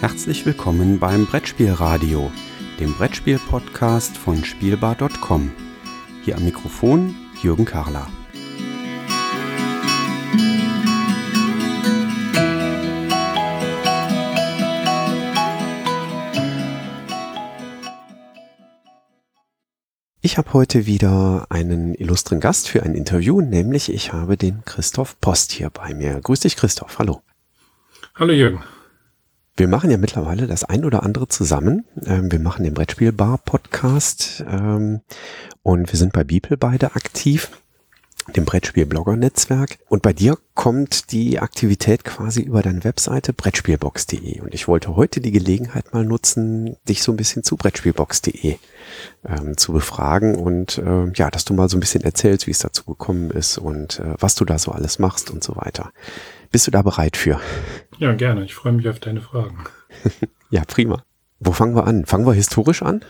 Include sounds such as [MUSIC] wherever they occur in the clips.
Herzlich willkommen beim Brettspielradio, dem Brettspiel-Podcast von Spielbar.com. Hier am Mikrofon Jürgen Karler. Ich habe heute wieder einen illustren Gast für ein Interview, nämlich ich habe den Christoph Post hier bei mir. Grüß dich, Christoph. Hallo. Hallo, Jürgen. Wir machen ja mittlerweile das ein oder andere zusammen. Ähm, wir machen den Brettspielbar-Podcast ähm, und wir sind bei Beeple beide aktiv dem Brettspiel-Blogger-Netzwerk. Und bei dir kommt die Aktivität quasi über deine Webseite brettspielbox.de. Und ich wollte heute die Gelegenheit mal nutzen, dich so ein bisschen zu brettspielbox.de ähm, zu befragen und äh, ja, dass du mal so ein bisschen erzählst, wie es dazu gekommen ist und äh, was du da so alles machst und so weiter. Bist du da bereit für? Ja, gerne. Ich freue mich auf deine Fragen. [LAUGHS] ja, prima. Wo fangen wir an? Fangen wir historisch an?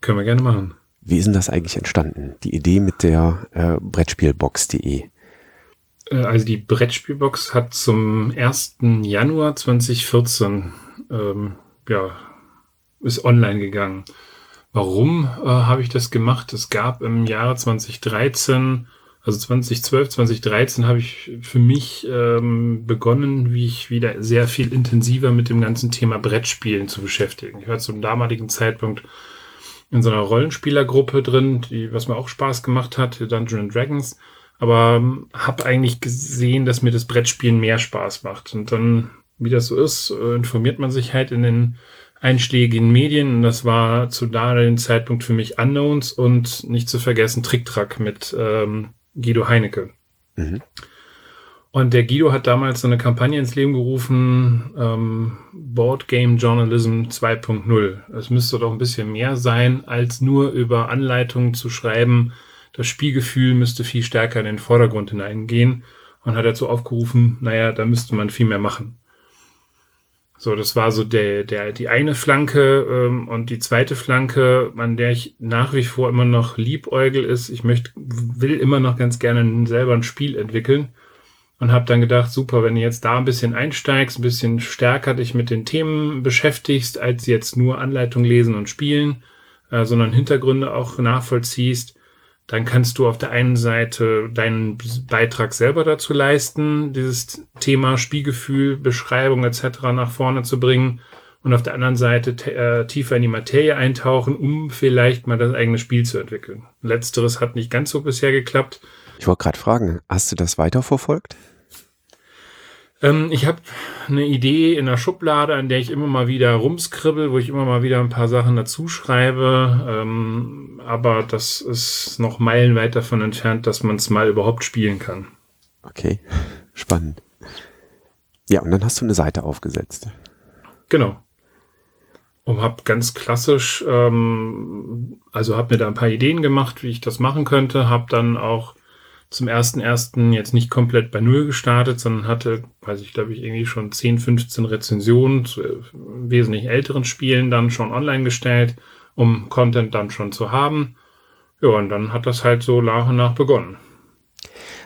Können wir gerne machen. Wie ist denn das eigentlich entstanden? Die Idee mit der äh, Brettspielbox.de? Äh, also die Brettspielbox hat zum 1. Januar 2014 ähm, ja, ist online gegangen. Warum äh, habe ich das gemacht? Es gab im Jahre 2013, also 2012, 2013 habe ich für mich ähm, begonnen, wie ich wieder sehr viel intensiver mit dem ganzen Thema Brettspielen zu beschäftigen. Ich war zum damaligen Zeitpunkt in so einer Rollenspielergruppe drin, die, was mir auch Spaß gemacht hat, Dungeons Dragons. Aber ähm, habe eigentlich gesehen, dass mir das Brettspielen mehr Spaß macht. Und dann, wie das so ist, äh, informiert man sich halt in den einschlägigen Medien. Und das war zu damaligen Zeitpunkt für mich Unknowns und nicht zu vergessen Tricktrack mit ähm, Guido Heinecke. Mhm. Und der Guido hat damals so eine Kampagne ins Leben gerufen, ähm, Board Game Journalism 2.0. Es müsste doch ein bisschen mehr sein, als nur über Anleitungen zu schreiben. Das Spielgefühl müsste viel stärker in den Vordergrund hineingehen und hat dazu aufgerufen, naja, da müsste man viel mehr machen. So, das war so der, der, die eine Flanke ähm, und die zweite Flanke, an der ich nach wie vor immer noch liebäugel ist. Ich möchte, will immer noch ganz gerne selber ein Spiel entwickeln und habe dann gedacht, super, wenn du jetzt da ein bisschen einsteigst, ein bisschen stärker dich mit den Themen beschäftigst, als jetzt nur Anleitung lesen und spielen, äh, sondern Hintergründe auch nachvollziehst, dann kannst du auf der einen Seite deinen Beitrag selber dazu leisten, dieses Thema Spielgefühl, Beschreibung etc. nach vorne zu bringen und auf der anderen Seite äh, tiefer in die Materie eintauchen, um vielleicht mal das eigene Spiel zu entwickeln. Letzteres hat nicht ganz so bisher geklappt. Ich wollte gerade fragen, hast du das weiterverfolgt? Ähm, ich habe eine Idee in der Schublade, an der ich immer mal wieder rumskribbel, wo ich immer mal wieder ein paar Sachen dazu schreibe. Ähm, aber das ist noch meilenweit davon entfernt, dass man es mal überhaupt spielen kann. Okay, [LAUGHS] spannend. Ja, und dann hast du eine Seite aufgesetzt. Genau. Und habe ganz klassisch, ähm, also habe mir da ein paar Ideen gemacht, wie ich das machen könnte, habe dann auch zum ersten ersten jetzt nicht komplett bei Null gestartet, sondern hatte, weiß ich, glaube ich, irgendwie schon 10, 15 Rezensionen zu äh, wesentlich älteren Spielen dann schon online gestellt, um Content dann schon zu haben. Ja, und dann hat das halt so nach und nach begonnen.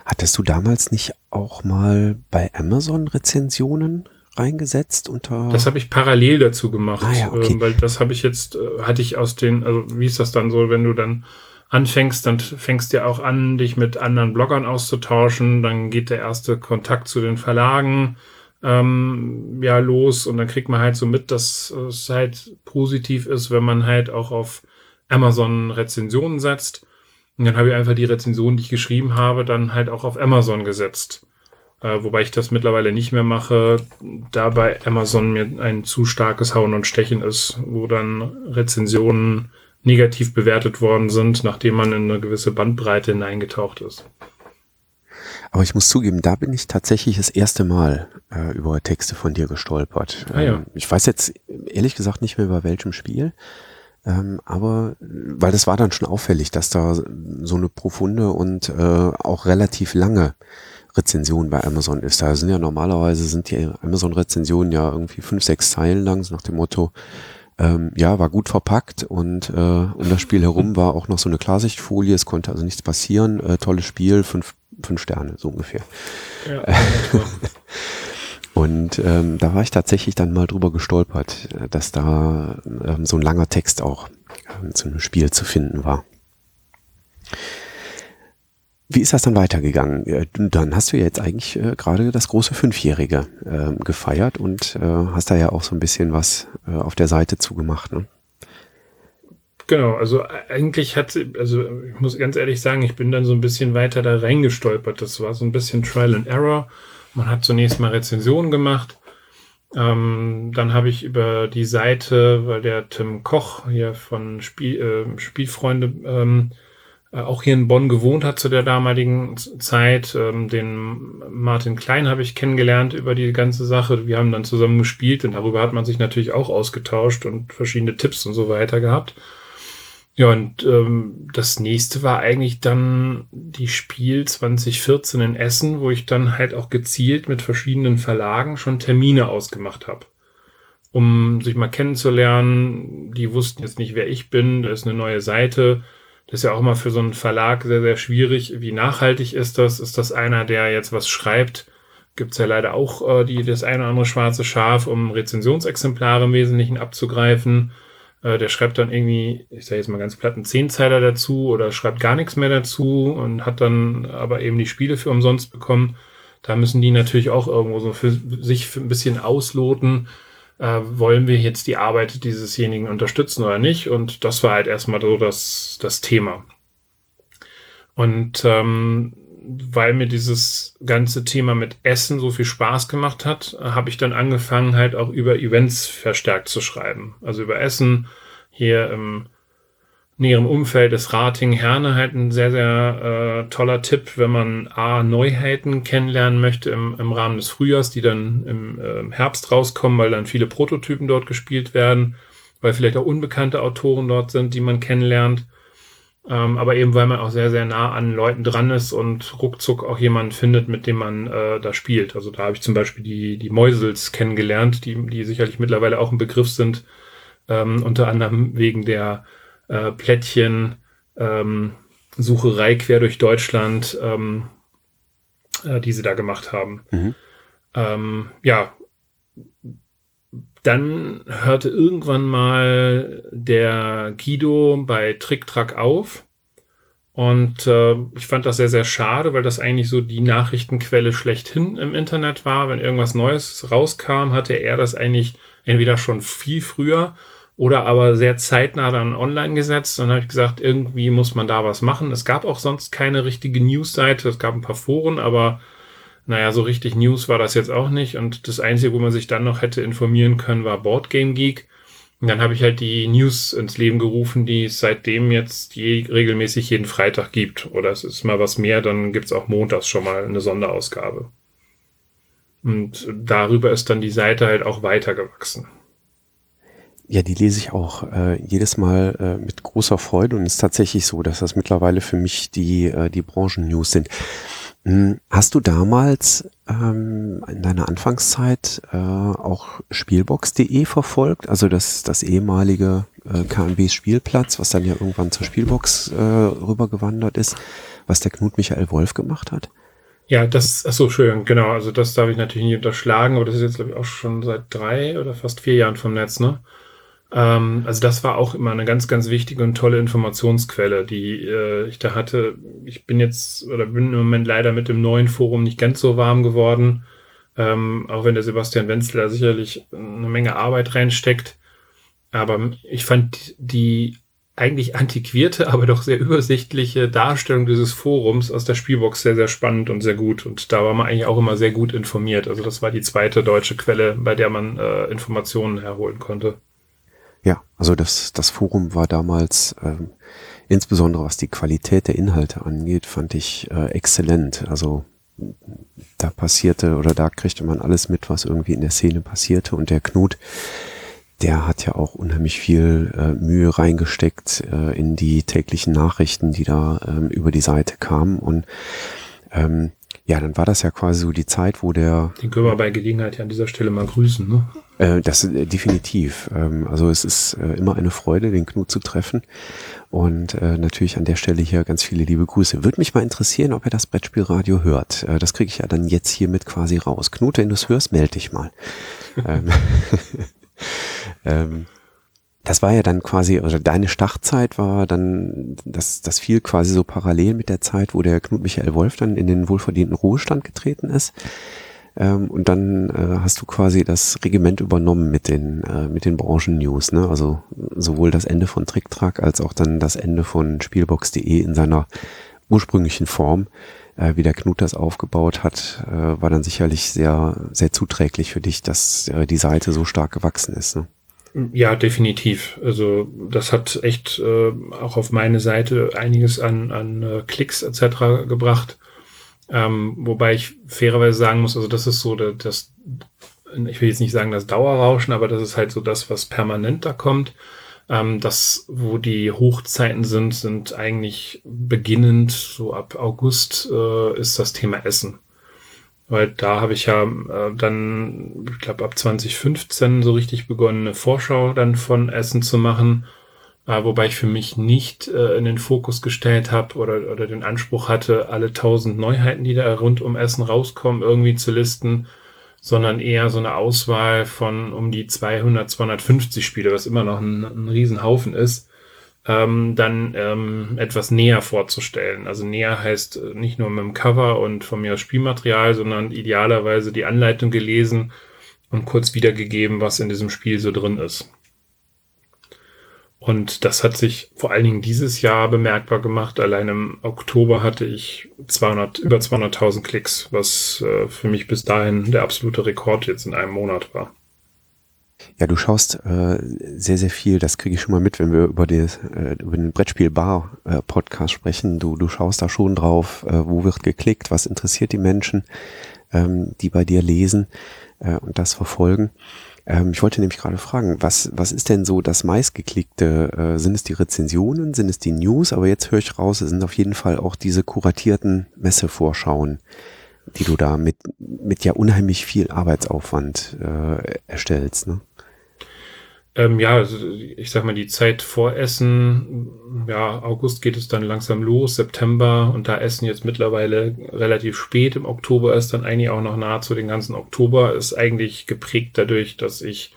Hattest du damals nicht auch mal bei Amazon Rezensionen reingesetzt unter? Das habe ich parallel dazu gemacht, ah, ja, okay. äh, weil das habe ich jetzt, äh, hatte ich aus den, also wie ist das dann so, wenn du dann anfängst, dann fängst du ja auch an, dich mit anderen Bloggern auszutauschen. Dann geht der erste Kontakt zu den Verlagen ähm, ja los und dann kriegt man halt so mit, dass es halt positiv ist, wenn man halt auch auf Amazon Rezensionen setzt. Und dann habe ich einfach die Rezensionen, die ich geschrieben habe, dann halt auch auf Amazon gesetzt. Äh, wobei ich das mittlerweile nicht mehr mache, da bei Amazon mir ein zu starkes Hauen und Stechen ist, wo dann Rezensionen negativ bewertet worden sind, nachdem man in eine gewisse Bandbreite hineingetaucht ist. Aber ich muss zugeben, da bin ich tatsächlich das erste Mal äh, über Texte von dir gestolpert. Ah, ja. Ähm, ich weiß jetzt ehrlich gesagt nicht mehr über welchem Spiel, ähm, aber weil das war dann schon auffällig, dass da so eine profunde und äh, auch relativ lange Rezension bei Amazon ist. Da sind ja normalerweise sind die Amazon-Rezensionen ja irgendwie fünf, sechs Zeilen lang, so nach dem Motto, ähm, ja, war gut verpackt und äh, um das Spiel herum war auch noch so eine Klarsichtfolie, es konnte also nichts passieren. Äh, tolles Spiel, fünf, fünf Sterne, so ungefähr. Ja, [LAUGHS] Und ähm, da war ich tatsächlich dann mal drüber gestolpert, äh, dass da ähm, so ein langer Text auch ähm, zu einem Spiel zu finden war. Wie ist das dann weitergegangen? Dann hast du ja jetzt eigentlich äh, gerade das große Fünfjährige äh, gefeiert und äh, hast da ja auch so ein bisschen was äh, auf der Seite zugemacht. Ne? Genau, also eigentlich hat, also ich muss ganz ehrlich sagen, ich bin dann so ein bisschen weiter da reingestolpert. Das war so ein bisschen Trial and Error. Man hat zunächst mal Rezensionen gemacht. Ähm, dann habe ich über die Seite, weil der Tim Koch hier von Spiel, äh, Spielfreunde ähm, äh, auch hier in Bonn gewohnt hat zu der damaligen Zeit. Ähm, den Martin Klein habe ich kennengelernt über die ganze Sache. Wir haben dann zusammen gespielt und darüber hat man sich natürlich auch ausgetauscht und verschiedene Tipps und so weiter gehabt. Ja, und ähm, das nächste war eigentlich dann die Spiel 2014 in Essen, wo ich dann halt auch gezielt mit verschiedenen Verlagen schon Termine ausgemacht habe. Um sich mal kennenzulernen. Die wussten jetzt nicht, wer ich bin. Da ist eine neue Seite. Das ist ja auch mal für so einen Verlag sehr, sehr schwierig. Wie nachhaltig ist das? Ist das einer, der jetzt was schreibt? Gibt's ja leider auch äh, die, das eine oder andere schwarze Schaf, um Rezensionsexemplare im Wesentlichen abzugreifen äh, der schreibt dann irgendwie, ich sage jetzt mal ganz platt, einen Zehnzeiler dazu oder schreibt gar nichts mehr dazu und hat dann aber eben die Spiele für umsonst bekommen. Da müssen die natürlich auch irgendwo so für sich ein bisschen ausloten, äh, wollen wir jetzt die Arbeit diesesjenigen unterstützen oder nicht. Und das war halt erstmal so das, das Thema. Und ähm, weil mir dieses ganze Thema mit Essen so viel Spaß gemacht hat, habe ich dann angefangen, halt auch über Events verstärkt zu schreiben. Also über Essen hier im näheren Umfeld des Rating Herne halt ein sehr, sehr äh, toller Tipp, wenn man A, Neuheiten kennenlernen möchte im, im Rahmen des Frühjahrs, die dann im äh, Herbst rauskommen, weil dann viele Prototypen dort gespielt werden, weil vielleicht auch unbekannte Autoren dort sind, die man kennenlernt ähm, aber eben, weil man auch sehr, sehr nah an Leuten dran ist und ruckzuck auch jemanden findet, mit dem man äh, da spielt. Also da habe ich zum Beispiel die, die Mäusels kennengelernt, die, die sicherlich mittlerweile auch ein Begriff sind, ähm, unter anderem wegen der äh, Plättchen ähm, Sucherei quer durch Deutschland, ähm, äh, die sie da gemacht haben. Mhm. Ähm, ja, dann hörte irgendwann mal der Guido bei Trick Track auf. Und äh, ich fand das sehr, sehr schade, weil das eigentlich so die Nachrichtenquelle schlechthin im Internet war. Wenn irgendwas Neues rauskam, hatte er das eigentlich entweder schon viel früher oder aber sehr zeitnah dann online gesetzt. Dann habe ich gesagt, irgendwie muss man da was machen. Es gab auch sonst keine richtige Newsseite. Es gab ein paar Foren, aber naja, so richtig News war das jetzt auch nicht. Und das Einzige, wo man sich dann noch hätte informieren können, war Boardgame Geek. Und dann habe ich halt die News ins Leben gerufen, die es seitdem jetzt je, regelmäßig jeden Freitag gibt. Oder es ist mal was mehr, dann gibt's auch montags schon mal eine Sonderausgabe. Und darüber ist dann die Seite halt auch weitergewachsen. Ja, die lese ich auch äh, jedes Mal äh, mit großer Freude und es ist tatsächlich so, dass das mittlerweile für mich die, äh, die Branchen-News sind. Hm, hast du damals ähm, in deiner Anfangszeit äh, auch Spielbox.de verfolgt? Also das, das ehemalige äh, KNB Spielplatz, was dann ja irgendwann zur Spielbox äh, rübergewandert ist, was der Knut Michael Wolf gemacht hat? Ja, das, ach so, schön, genau. Also das darf ich natürlich nicht unterschlagen, aber das ist jetzt, glaube ich, auch schon seit drei oder fast vier Jahren vom Netz, ne? Ähm, also das war auch immer eine ganz, ganz wichtige und tolle Informationsquelle, die äh, ich da hatte. Ich bin jetzt oder bin im Moment leider mit dem neuen Forum nicht ganz so warm geworden, ähm, auch wenn der Sebastian Wenzel da sicherlich eine Menge Arbeit reinsteckt. Aber ich fand die eigentlich antiquierte, [LAUGHS] aber doch sehr übersichtliche Darstellung dieses Forums aus der Spielbox sehr, sehr spannend und sehr gut. Und da war man eigentlich auch immer sehr gut informiert. Also das war die zweite deutsche Quelle, bei der man äh, Informationen herholen konnte. Also das, das Forum war damals, ähm, insbesondere was die Qualität der Inhalte angeht, fand ich äh, exzellent. Also da passierte oder da kriegte man alles mit, was irgendwie in der Szene passierte. Und der Knut, der hat ja auch unheimlich viel äh, Mühe reingesteckt äh, in die täglichen Nachrichten, die da ähm, über die Seite kamen. Und ähm, ja, dann war das ja quasi so die Zeit, wo der. Den können wir bei Gelegenheit ja an dieser Stelle mal grüßen, ne? Äh, das äh, definitiv. Ähm, also es ist äh, immer eine Freude, den Knut zu treffen. Und äh, natürlich an der Stelle hier ganz viele liebe Grüße. Würde mich mal interessieren, ob er das Brettspielradio hört. Äh, das kriege ich ja dann jetzt hiermit quasi raus. Knut, wenn du es hörst, melde dich mal. [LAUGHS] ähm, [LAUGHS] ähm, das war ja dann quasi, also deine Startzeit war dann, das, das fiel quasi so parallel mit der Zeit, wo der Knut Michael Wolf dann in den wohlverdienten Ruhestand getreten ist. Ähm, und dann äh, hast du quasi das Regiment übernommen mit den, äh, mit den Branchen-News, ne? Also sowohl das Ende von TrickTrack als auch dann das Ende von Spielbox.de in seiner ursprünglichen Form. Äh, wie der Knut das aufgebaut hat, äh, war dann sicherlich sehr, sehr zuträglich für dich, dass äh, die Seite so stark gewachsen ist. Ne? Ja, definitiv. Also das hat echt äh, auch auf meine Seite einiges an, an äh, Klicks etc. gebracht. Ähm, wobei ich fairerweise sagen muss, also das ist so das, ich will jetzt nicht sagen das Dauerrauschen, aber das ist halt so das, was permanent da kommt. Ähm, das, wo die Hochzeiten sind, sind eigentlich beginnend, so ab August äh, ist das Thema Essen. Weil da habe ich ja äh, dann, ich glaube, ab 2015 so richtig begonnen, eine Vorschau dann von Essen zu machen. Äh, wobei ich für mich nicht äh, in den Fokus gestellt habe oder, oder den Anspruch hatte, alle tausend Neuheiten, die da rund um Essen rauskommen, irgendwie zu listen, sondern eher so eine Auswahl von um die 200, 250 Spiele, was immer noch ein, ein Riesenhaufen ist ähm, dann ähm, etwas näher vorzustellen. Also näher heißt äh, nicht nur mit dem Cover und von mir Spielmaterial, sondern idealerweise die Anleitung gelesen und kurz wiedergegeben, was in diesem Spiel so drin ist. Und das hat sich vor allen Dingen dieses Jahr bemerkbar gemacht. Allein im Oktober hatte ich 200, über 200.000 Klicks, was äh, für mich bis dahin der absolute Rekord jetzt in einem Monat war. Ja, du schaust äh, sehr, sehr viel, das kriege ich schon mal mit, wenn wir über, die, äh, über den Brettspiel-Bar-Podcast äh, sprechen. Du, du schaust da schon drauf, äh, wo wird geklickt, was interessiert die Menschen, ähm, die bei dir lesen äh, und das verfolgen. Ähm, ich wollte nämlich gerade fragen, was, was ist denn so das meistgeklickte? Äh, sind es die Rezensionen, sind es die News? Aber jetzt höre ich raus, es sind auf jeden Fall auch diese kuratierten Messevorschauen die du da mit, mit ja unheimlich viel Arbeitsaufwand äh, erstellst. Ne? Ähm, ja, also ich sag mal, die Zeit vor Essen, ja, August geht es dann langsam los, September und da Essen jetzt mittlerweile relativ spät im Oktober ist, dann eigentlich auch noch nahezu den ganzen Oktober, ist eigentlich geprägt dadurch, dass ich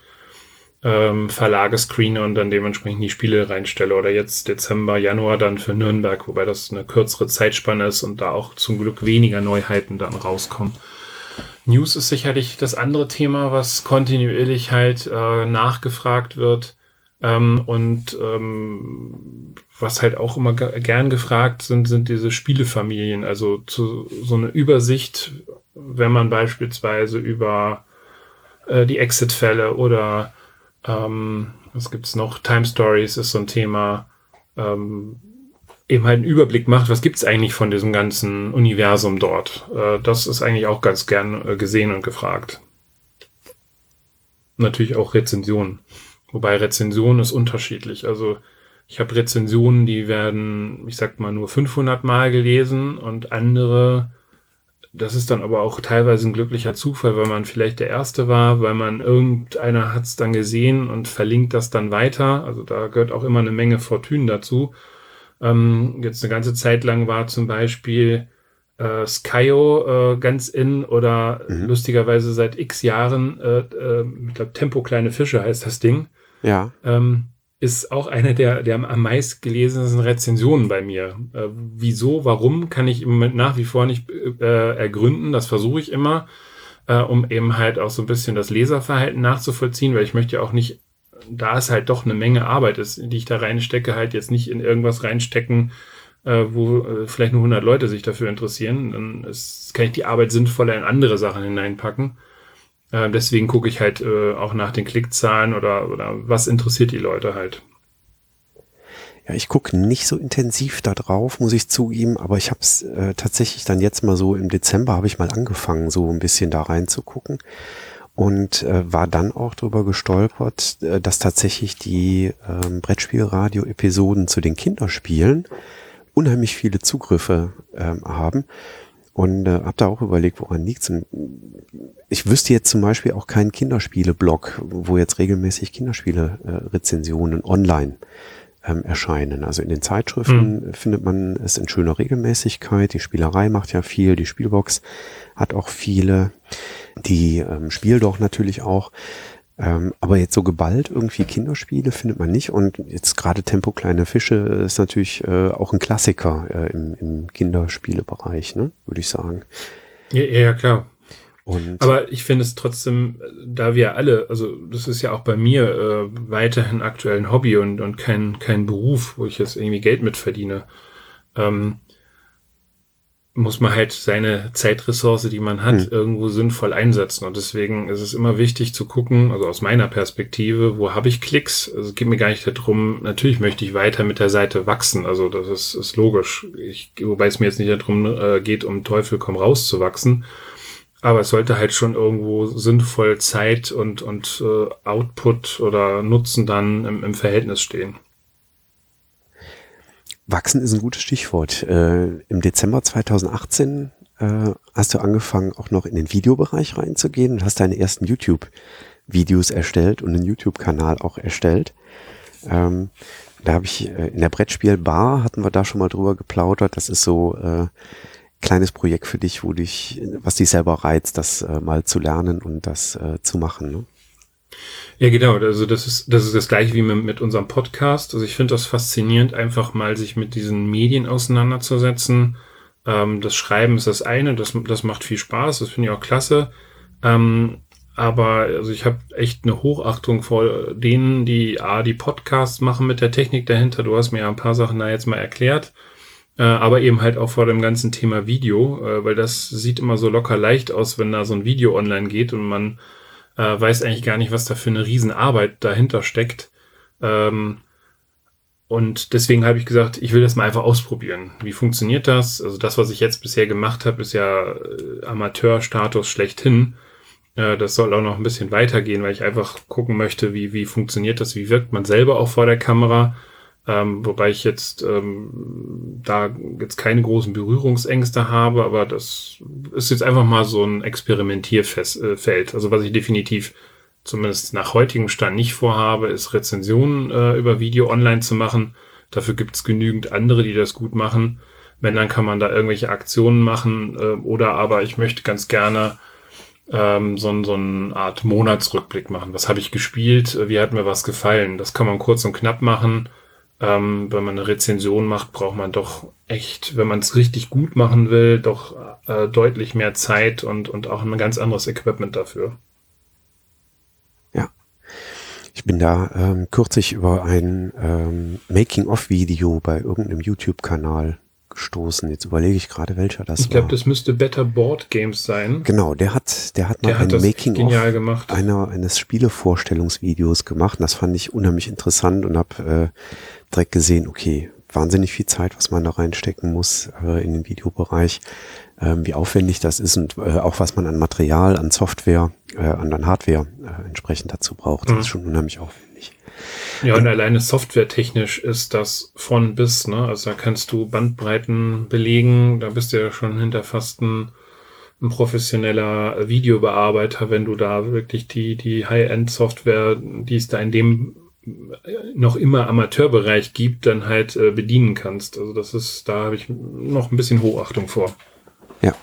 ähm, Verlage screene und dann dementsprechend die Spiele reinstelle. Oder jetzt Dezember, Januar dann für Nürnberg, wobei das eine kürzere Zeitspanne ist und da auch zum Glück weniger Neuheiten dann rauskommen. News ist sicherlich das andere Thema, was kontinuierlich halt äh, nachgefragt wird. Ähm, und ähm, was halt auch immer gern gefragt sind, sind diese Spielefamilien. Also zu, so eine Übersicht, wenn man beispielsweise über äh, die Exit-Fälle oder ähm, was gibt's noch? Time Stories ist so ein Thema. Ähm, eben halt einen Überblick macht, was gibt's eigentlich von diesem ganzen Universum dort. Äh, das ist eigentlich auch ganz gern äh, gesehen und gefragt. Natürlich auch Rezensionen. Wobei Rezensionen ist unterschiedlich. Also ich habe Rezensionen, die werden, ich sag mal, nur 500 Mal gelesen und andere das ist dann aber auch teilweise ein glücklicher Zufall, weil man vielleicht der Erste war, weil man irgendeiner hat es dann gesehen und verlinkt das dann weiter. Also da gehört auch immer eine Menge Fortune dazu. Ähm, jetzt eine ganze Zeit lang war zum Beispiel äh, Skyo äh, ganz in oder mhm. lustigerweise seit x Jahren, äh, äh, ich glaube Tempo kleine Fische heißt das Ding. Ja. Ähm, ist auch eine der, der am meist gelesenen Rezensionen bei mir. Äh, wieso, warum, kann ich im Moment nach wie vor nicht äh, ergründen. Das versuche ich immer, äh, um eben halt auch so ein bisschen das Leserverhalten nachzuvollziehen, weil ich möchte ja auch nicht, da es halt doch eine Menge Arbeit ist, die ich da reinstecke, halt jetzt nicht in irgendwas reinstecken, äh, wo äh, vielleicht nur 100 Leute sich dafür interessieren. Dann ist, kann ich die Arbeit sinnvoller in andere Sachen hineinpacken. Äh, deswegen gucke ich halt äh, auch nach den Klickzahlen oder, oder was interessiert die Leute halt. Ja, ich gucke nicht so intensiv da drauf, muss ich zugeben, aber ich habe es äh, tatsächlich dann jetzt mal so im Dezember habe ich mal angefangen, so ein bisschen da reinzugucken und äh, war dann auch drüber gestolpert, äh, dass tatsächlich die ähm, Brettspielradio-Episoden zu den Kinderspielen unheimlich viele Zugriffe ähm, haben und äh, habe da auch überlegt, woran liegt's. Und ich wüsste jetzt zum Beispiel auch keinen Kinderspiele-Blog, wo jetzt regelmäßig Kinderspiele-Rezensionen online ähm, erscheinen. Also in den Zeitschriften mhm. findet man es in schöner Regelmäßigkeit. Die Spielerei macht ja viel, die Spielbox hat auch viele, die ähm, Spiel doch natürlich auch. Ähm, aber jetzt so geballt irgendwie Kinderspiele findet man nicht. Und jetzt gerade Tempo kleine Fische ist natürlich äh, auch ein Klassiker äh, im, im Kinderspielebereich, ne? würde ich sagen. Ja, ja, klar. Und Aber ich finde es trotzdem, da wir alle, also das ist ja auch bei mir äh, weiterhin aktuell ein Hobby und, und kein, kein Beruf, wo ich jetzt irgendwie Geld mit verdiene, ähm, muss man halt seine Zeitressource, die man hat, hm. irgendwo sinnvoll einsetzen. Und deswegen ist es immer wichtig zu gucken, also aus meiner Perspektive, wo habe ich Klicks? Also es geht mir gar nicht darum, natürlich möchte ich weiter mit der Seite wachsen. Also das ist, ist logisch. Ich, wobei es mir jetzt nicht darum äh, geht, um Teufel komm raus zu wachsen, aber es sollte halt schon irgendwo sinnvoll Zeit und, und äh, Output oder Nutzen dann im, im Verhältnis stehen. Wachsen ist ein gutes Stichwort. Äh, Im Dezember 2018 äh, hast du angefangen, auch noch in den Videobereich reinzugehen und hast deine ersten YouTube-Videos erstellt und einen YouTube-Kanal auch erstellt. Ähm, da habe ich äh, in der Brettspielbar hatten wir da schon mal drüber geplaudert. Das ist so äh, kleines Projekt für dich, wo dich, was dich selber reizt, das äh, mal zu lernen und das äh, zu machen. Ne? Ja, genau. Also das ist das ist das gleiche wie mit, mit unserem Podcast. Also ich finde das faszinierend, einfach mal sich mit diesen Medien auseinanderzusetzen. Ähm, das Schreiben ist das eine, das das macht viel Spaß, das finde ich auch klasse. Ähm, aber also ich habe echt eine Hochachtung vor denen, die A, die Podcasts machen mit der Technik dahinter. Du hast mir ja ein paar Sachen da jetzt mal erklärt äh, aber eben halt auch vor dem ganzen Thema Video, äh, weil das sieht immer so locker leicht aus, wenn da so ein Video online geht und man äh, weiß eigentlich gar nicht, was da für eine Riesenarbeit dahinter steckt. Ähm, und deswegen habe ich gesagt, ich will das mal einfach ausprobieren. Wie funktioniert das? Also das, was ich jetzt bisher gemacht habe, ist ja äh, Amateurstatus schlechthin. Äh, das soll auch noch ein bisschen weitergehen, weil ich einfach gucken möchte, wie, wie funktioniert das, wie wirkt man selber auch vor der Kamera ähm, wobei ich jetzt ähm, da jetzt keine großen Berührungsängste habe, aber das ist jetzt einfach mal so ein Experimentierfeld. Also was ich definitiv zumindest nach heutigem Stand nicht vorhabe, ist Rezensionen äh, über Video online zu machen. Dafür gibt es genügend andere, die das gut machen. Wenn, dann kann man da irgendwelche Aktionen machen äh, oder aber ich möchte ganz gerne ähm, so, so eine Art Monatsrückblick machen. Was habe ich gespielt? Wie hat mir was gefallen? Das kann man kurz und knapp machen ähm, wenn man eine Rezension macht, braucht man doch echt, wenn man es richtig gut machen will, doch äh, deutlich mehr Zeit und, und auch ein ganz anderes Equipment dafür. Ja. Ich bin da ähm, kürzlich über ein ähm, Making-of-Video bei irgendeinem YouTube-Kanal gestoßen. Jetzt überlege ich gerade, welcher das ich glaub, war. Ich glaube, das müsste Better Board Games sein. Genau, der hat, der hat noch der ein Making-of einer eines Spielevorstellungsvideos gemacht. Und das fand ich unheimlich interessant und habe äh, direkt gesehen, okay, wahnsinnig viel Zeit, was man da reinstecken muss äh, in den Videobereich, äh, wie aufwendig das ist und äh, auch was man an Material, an Software, äh, an, an Hardware äh, entsprechend dazu braucht. Das mhm. ist schon unheimlich aufwendig. Ja, und alleine softwaretechnisch ist das von bis, ne? Also da kannst du Bandbreiten belegen, da bist du ja schon hinter fast ein, ein professioneller Videobearbeiter, wenn du da wirklich die, die High-End-Software, die es da in dem noch immer Amateurbereich gibt, dann halt äh, bedienen kannst. Also das ist, da habe ich noch ein bisschen Hochachtung vor. Ja.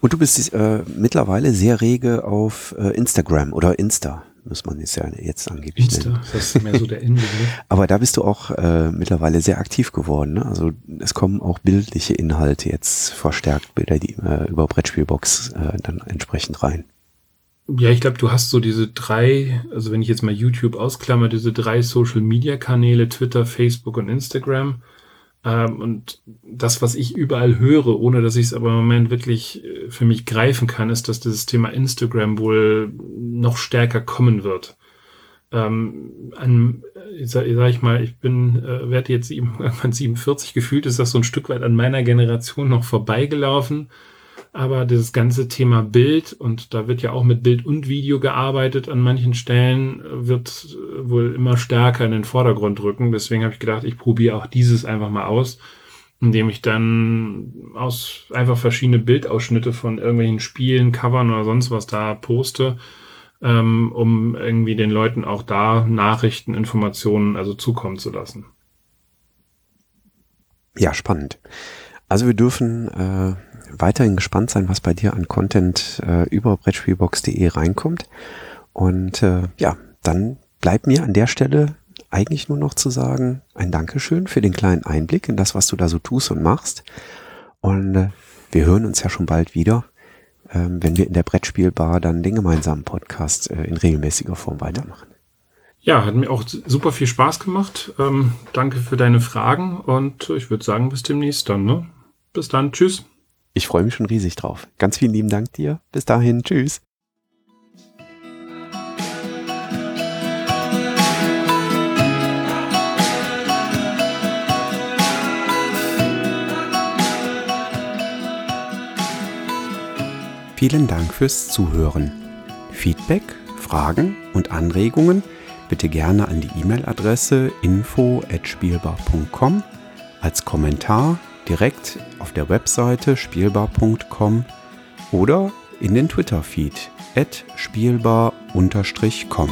Und du bist äh, mittlerweile sehr rege auf äh, Instagram oder Insta, muss man es ja jetzt angeblich Insta, nennen. das ist mehr so der Ende. [LAUGHS] Aber da bist du auch äh, mittlerweile sehr aktiv geworden. Ne? Also es kommen auch bildliche Inhalte jetzt verstärkt Bilder, die äh, über Brettspielbox äh, dann entsprechend rein. Ja, ich glaube, du hast so diese drei, also wenn ich jetzt mal YouTube ausklammer, diese drei Social Media Kanäle, Twitter, Facebook und Instagram. Ähm, und das, was ich überall höre, ohne dass ich es aber im Moment wirklich äh, für mich greifen kann, ist, dass dieses Thema Instagram wohl noch stärker kommen wird. Ähm, an, sag, sag ich mal, ich bin, äh, werde jetzt [LAUGHS] irgendwann 47 gefühlt, ist das so ein Stück weit an meiner Generation noch vorbeigelaufen aber dieses ganze Thema Bild, und da wird ja auch mit Bild und Video gearbeitet an manchen Stellen, wird wohl immer stärker in den Vordergrund rücken. Deswegen habe ich gedacht, ich probiere auch dieses einfach mal aus. indem ich dann aus einfach verschiedene Bildausschnitte von irgendwelchen Spielen, Covern oder sonst was da poste, ähm, um irgendwie den Leuten auch da Nachrichten, Informationen also zukommen zu lassen. Ja, spannend. Also wir dürfen äh, weiterhin gespannt sein, was bei dir an Content äh, über Brettspielbox.de reinkommt. Und äh, ja, dann bleibt mir an der Stelle eigentlich nur noch zu sagen, ein Dankeschön für den kleinen Einblick in das, was du da so tust und machst. Und äh, wir hören uns ja schon bald wieder, ähm, wenn wir in der Brettspielbar dann den gemeinsamen Podcast äh, in regelmäßiger Form weitermachen. Ja, hat mir auch super viel Spaß gemacht. Ähm, danke für deine Fragen und ich würde sagen, bis demnächst dann. Ne? Bis dann, tschüss. Ich freue mich schon riesig drauf. Ganz vielen lieben Dank dir. Bis dahin, tschüss. Vielen Dank fürs Zuhören. Feedback, Fragen und Anregungen bitte gerne an die E-Mail-Adresse info@spielbar.com als Kommentar direkt auf der Webseite spielbar.com oder in den Twitter-Feed at spielbar-com.